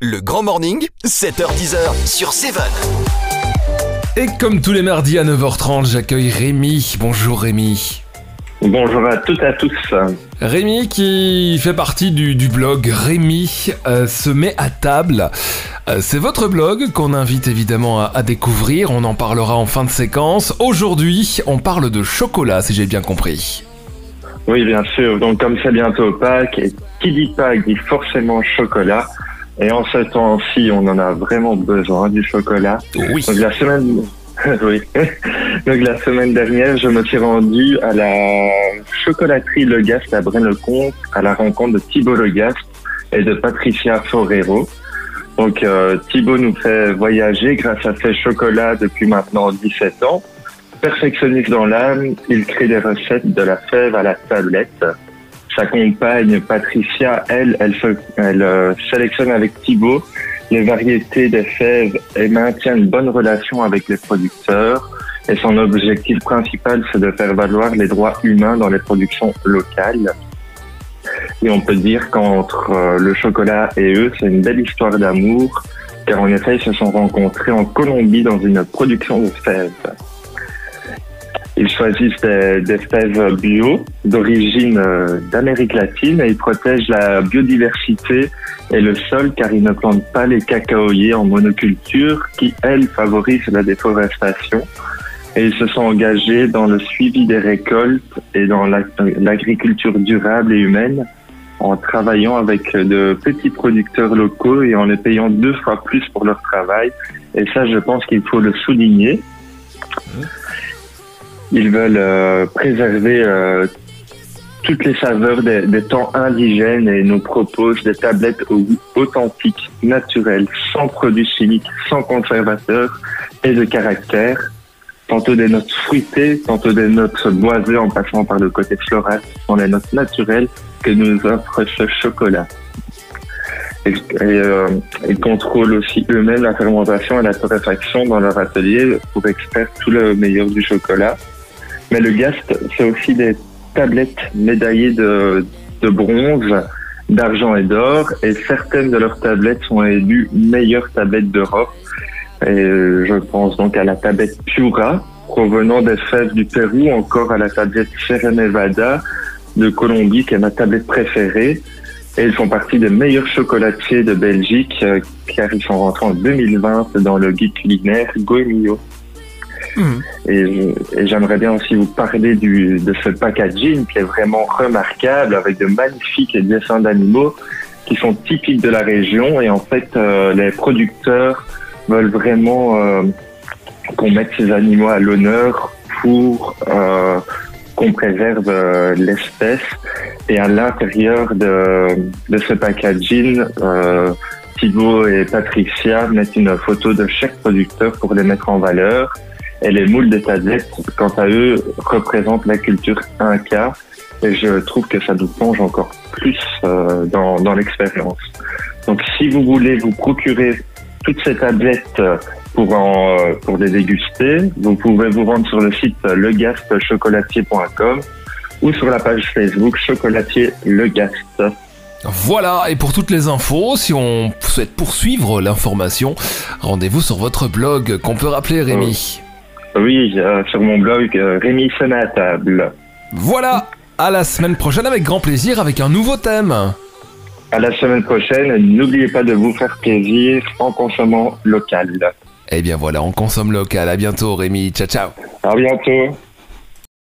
Le Grand Morning, 7h10h sur 7. Et comme tous les mardis à 9h30, j'accueille Rémi. Bonjour Rémi. Bonjour à toutes et à tous. Rémi qui fait partie du, du blog Rémi euh, se met à table. Euh, c'est votre blog qu'on invite évidemment à, à découvrir. On en parlera en fin de séquence. Aujourd'hui, on parle de chocolat, si j'ai bien compris. Oui, bien sûr. Donc, comme c'est bientôt Pâques, et qui dit Pâques dit forcément chocolat. Et en ce temps-ci, on en a vraiment besoin du chocolat. Oui. Donc, la semaine, oui. Donc, la semaine dernière, je me suis rendu à la chocolaterie Le Gast à Braine-le-Comte à la rencontre de Thibaut Le Gast et de Patricia Forero. Donc, euh, Thibaut nous fait voyager grâce à ses chocolats depuis maintenant 17 ans. Perfectionniste dans l'âme, il crée des recettes de la fève à la tablette. Sa compagne Patricia, elle, elle, euh, sélectionne avec Thibaut les variétés des fèves et maintient une bonne relation avec les producteurs. Et son objectif principal, c'est de faire valoir les droits humains dans les productions locales. Et on peut dire qu'entre euh, le chocolat et eux, c'est une belle histoire d'amour, car en effet, ils se sont rencontrés en Colombie dans une production de fèves. Ils choisissent des, des fèves bio d'origine euh, d'Amérique latine et ils protègent la biodiversité et le sol car ils ne plantent pas les cacaoyers en monoculture qui, elles, favorisent la déforestation. Et ils se sont engagés dans le suivi des récoltes et dans la- l'agriculture durable et humaine en travaillant avec de petits producteurs locaux et en les payant deux fois plus pour leur travail. Et ça, je pense qu'il faut le souligner. Ils veulent euh, préserver euh, toutes les saveurs des, temps indigènes et nous proposent des tablettes au goût authentique, naturel, sans produits chimiques, sans conservateurs et de caractère. Tantôt des notes fruitées, tantôt des notes boisées en passant par le côté floral, ce sont les notes naturelles que nous offre ce chocolat. Et, euh, ils contrôlent aussi eux-mêmes la fermentation et la torréfaction dans leur atelier pour extraire tout le meilleur du chocolat. Mais le Gast, c'est aussi des tablettes médaillées de, de bronze, d'argent et d'or, et certaines de leurs tablettes sont élues meilleures tablettes d'Europe. Et euh, je pense donc à la tablette Pura, provenant des fèves du Pérou, encore à la tablette Sierra Nevada de Colombie, qui est ma tablette préférée. Et ils font partie des meilleurs chocolatiers de Belgique, euh, car ils sont rentrés en 2020 dans le guide culinaire Goemio. Et, j'aimerais bien aussi vous parler de ce packaging qui est vraiment remarquable avec de magnifiques dessins d'animaux qui sont typiques de la région. Et en fait, euh, les producteurs veulent vraiment euh, qu'on mette ces animaux à l'honneur pour euh, qu'on préserve l'espèce. Et à l'intérieur de, de ce packaging, Thibaut et Patricia mettent une photo de chaque producteur pour les mettre en valeur. Et les moules des tablettes, quant à eux, représentent la culture Inca. Et je trouve que ça nous plonge encore plus euh, dans, dans l'expérience. Donc, si vous voulez vous procurer toutes ces tablettes euh, pour, en, euh, pour les déguster, vous pouvez vous rendre sur le site legastchocolatier.com ou sur la page Facebook Chocolatier Le Gast. Voilà, et pour toutes les infos, si on souhaite poursuivre l'information, rendez-vous sur votre blog qu'on peut rappeler Rémi. Oui, euh, sur mon blog euh, Rémi Sonne à table. Voilà, à la semaine prochaine avec grand plaisir avec un nouveau thème. À la semaine prochaine, n'oubliez pas de vous faire plaisir en consommant local. Eh bien voilà, on consomme local. À bientôt Rémi. Ciao ciao. À bientôt.